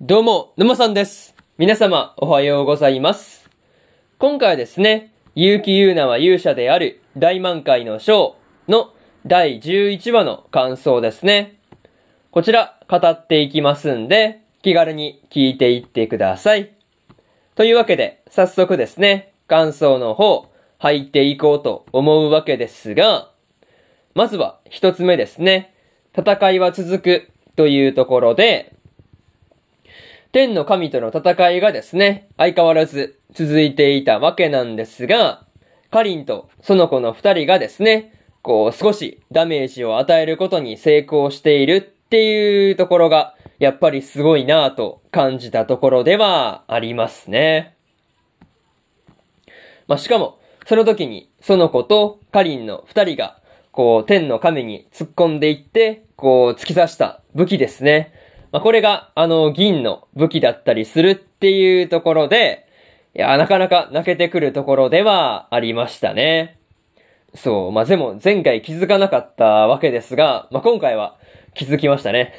どうも、沼さんです。皆様、おはようございます。今回はですね、結城優奈は勇者である大満開の章の第11話の感想ですね。こちら、語っていきますんで、気軽に聞いていってください。というわけで、早速ですね、感想の方、入っていこうと思うわけですが、まずは一つ目ですね。戦いは続くというところで、天の神との戦いがですね、相変わらず続いていたわけなんですが、カリンとその子の二人がですね、こう少しダメージを与えることに成功しているっていうところが、やっぱりすごいなぁと感じたところではありますね。まあ、しかも、その時に、その子とカリンの二人が、こう、天の神に突っ込んでいって、こう、突き刺した武器ですね。まあ、これが、あの、銀の武器だったりするっていうところで、いや、なかなか泣けてくるところではありましたね。そう、まあ、でも前回気づかなかったわけですが、まあ、今回は気づきましたね。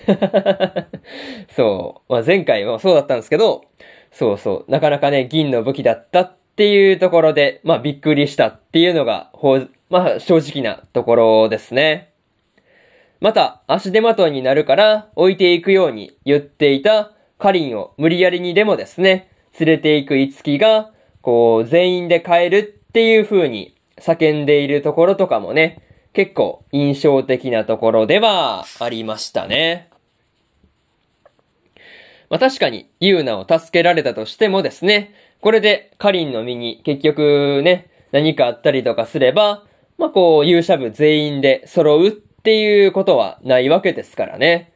そう、まあ、前回もそうだったんですけど、そうそう、なかなかね、銀の武器だったっていうところで、まあ、びっくりしたっていうのが、ほ、まあ、正直なところですね。また、足手まといになるから置いていくように言っていたカリンを無理やりにでもですね、連れていくいつきが、こう、全員で帰るっていう風に叫んでいるところとかもね、結構印象的なところではありましたね。まあ確かに、ユーナを助けられたとしてもですね、これでカリンの身に結局ね、何かあったりとかすれば、まあこう、勇者部全員で揃うっていうことはないわけですからね。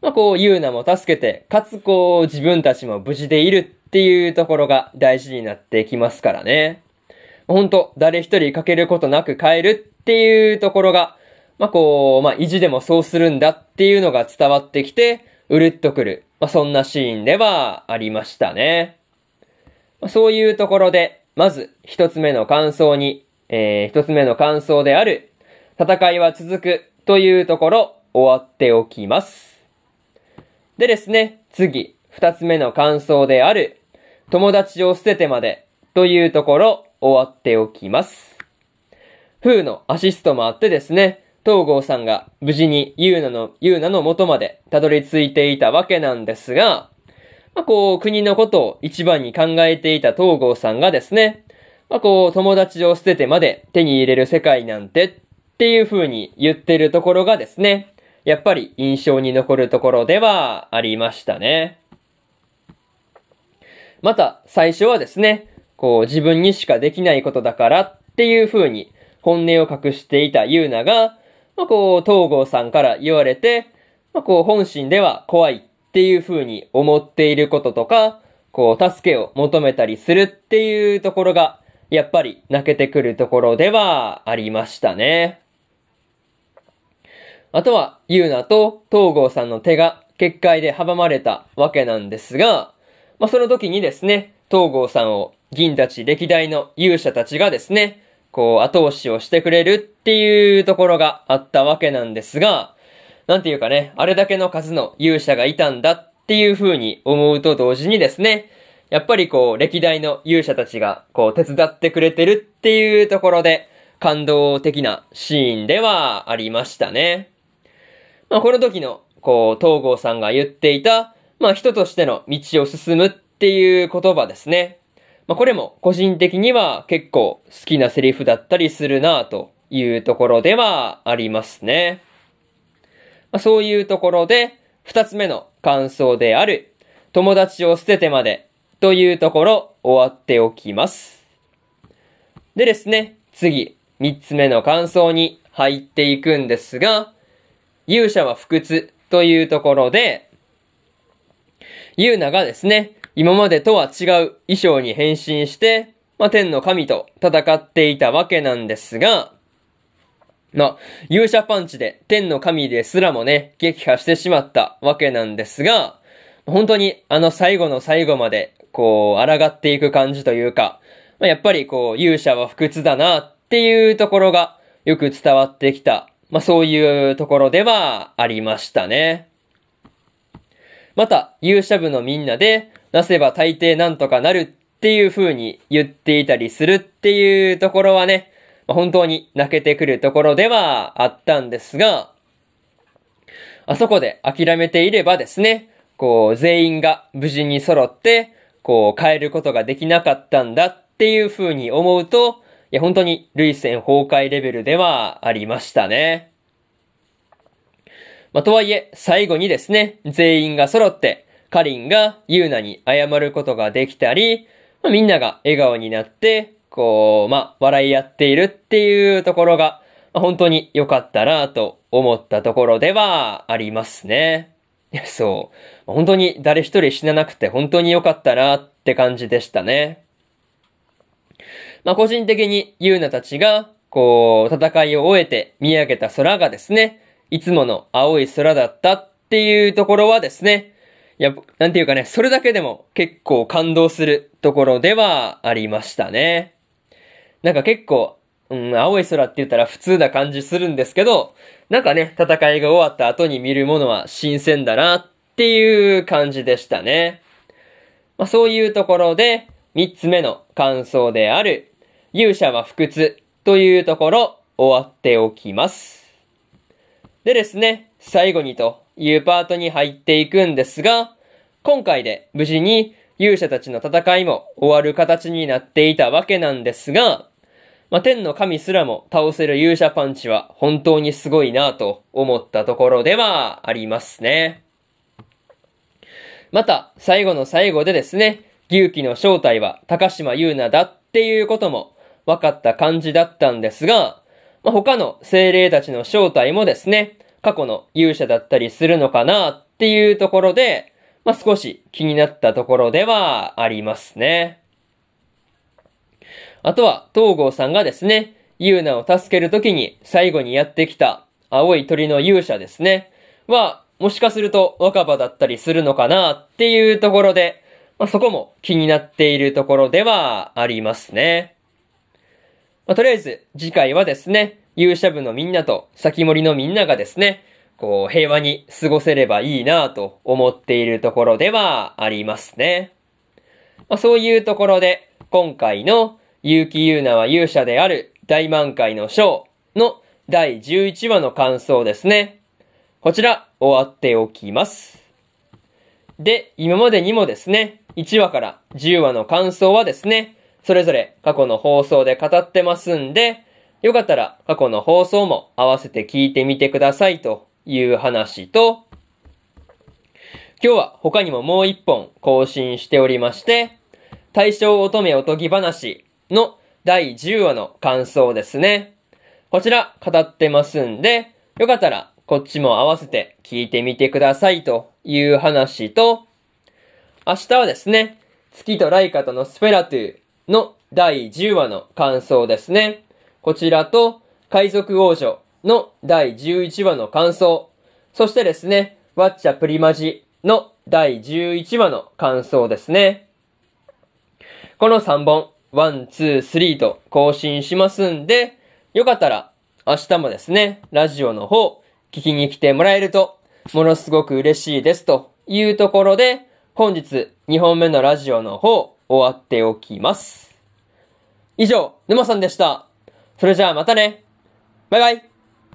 まあこう、ユーナも助けて、かつこう、自分たちも無事でいるっていうところが大事になってきますからね。ほんと、誰一人かけることなく帰るっていうところが、まあこう、まあ意地でもそうするんだっていうのが伝わってきて、うるっとくる。まあそんなシーンではありましたね。まあ、そういうところで、まず一つ目の感想に、えー、一つ目の感想である、戦いは続くというところ、終わっておきます。でですね、次、二つ目の感想である、友達を捨ててまでというところ、終わっておきます。風のアシストもあってですね、東郷さんが無事にユーナの、ユーナの元までたどり着いていたわけなんですが、まあ、こう、国のことを一番に考えていた東郷さんがですね、まあ、こう、友達を捨ててまで手に入れる世界なんてっていう風に言ってるところがですね、やっぱり印象に残るところではありましたね。また、最初はですね、こう、自分にしかできないことだからっていう風に本音を隠していたユーナが、まあ、こう、東郷さんから言われて、まあ、こう、本心では怖いっていう風に思っていることとか、こう、助けを求めたりするっていうところが、やっぱり泣けてくるところではありましたね。あとは、ユーナと東郷さんの手が結界で阻まれたわけなんですが、まあ、その時にですね、東郷さんを銀たち歴代の勇者たちがですね、こう後押しをしてくれるっていうところがあったわけなんですが、なんていうかね、あれだけの数の勇者がいたんだっていう風に思うと同時にですね、やっぱりこう歴代の勇者たちがこう手伝ってくれてるっていうところで感動的なシーンではありましたね。まあこの時のこう東郷さんが言っていた、まあ人としての道を進むっていう言葉ですね。まあこれも個人的には結構好きなセリフだったりするなというところではありますね。まあ、そういうところで二つ目の感想である友達を捨ててまでというところ終わっておきます。でですね、次三つ目の感想に入っていくんですが、勇者は不屈というところで、ユーナがですね、今までとは違う衣装に変身して、まあ、天の神と戦っていたわけなんですが、まあ、勇者パンチで天の神ですらもね、撃破してしまったわけなんですが、本当にあの最後の最後まで、こう、抗っていく感じというか、まあ、やっぱりこう、勇者は不屈だなっていうところがよく伝わってきた、まあそういうところではありましたね。また、勇者部のみんなで、なせば大抵なんとかなるっていう風に言っていたりするっていうところはね、まあ、本当に泣けてくるところではあったんですが、あそこで諦めていればですね、こう、全員が無事に揃って、こう、変えることができなかったんだっていう風に思うと、いや、本当に、類戦崩壊レベルではありましたね。まあ、とはいえ、最後にですね、全員が揃って、カリンがユーナに謝ることができたり、まあ、みんなが笑顔になって、こう、まあ、笑い合っているっていうところが、まあ、本当に良かったなと思ったところではありますね。そう。本当に誰一人死ななくて本当に良かったなって感じでしたね。まあ、個人的にユーナたちが、こう、戦いを終えて見上げた空がですね、いつもの青い空だったっていうところはですね、いや、なんていうかね、それだけでも結構感動するところではありましたね。なんか結構、うん、青い空って言ったら普通な感じするんですけど、なんかね、戦いが終わった後に見るものは新鮮だなっていう感じでしたね。まあ、そういうところで、三つ目の感想である、勇者は不屈というところ、終わっておきます。でですね、最後にというパートに入っていくんですが、今回で無事に勇者たちの戦いも終わる形になっていたわけなんですが、まあ、天の神すらも倒せる勇者パンチは本当にすごいなと思ったところではありますね。また、最後の最後でですね、牛気の正体は高島優奈だっていうことも分かった感じだったんですが、まあ、他の精霊たちの正体もですね、過去の勇者だったりするのかなっていうところで、まあ、少し気になったところではありますね。あとは、東郷さんがですね、ユーナを助けるときに最後にやってきた青い鳥の勇者ですね、は、もしかすると若葉だったりするのかなっていうところで、まあ、そこも気になっているところではありますね。まあ、とりあえず、次回はですね、勇者部のみんなと先森のみんながですね、こう、平和に過ごせればいいなと思っているところではありますね。まあ、そういうところで、今回の結城優奈は勇者である大満開の章の第11話の感想ですね。こちら、終わっておきます。で、今までにもですね、1話から10話の感想はですね、それぞれ過去の放送で語ってますんで、よかったら過去の放送も合わせて聞いてみてくださいという話と、今日は他にももう一本更新しておりまして、大正乙女おとぎ話の第10話の感想ですね。こちら語ってますんで、よかったらこっちも合わせて聞いてみてくださいという話と、明日はですね、月とライカとのスペラトゥの第10話の感想ですね。こちらと、海賊王女の第11話の感想、そしてですね、ワッチャプリマジの第11話の感想ですね。この3本、1、2、3と更新しますんで、よかったら明日もですね、ラジオの方、聞きに来てもらえると、ものすごく嬉しいですというところで、本日2本目のラジオの方、終わっておきます。以上、沼さんでした。それじゃあまたね。バイバイ。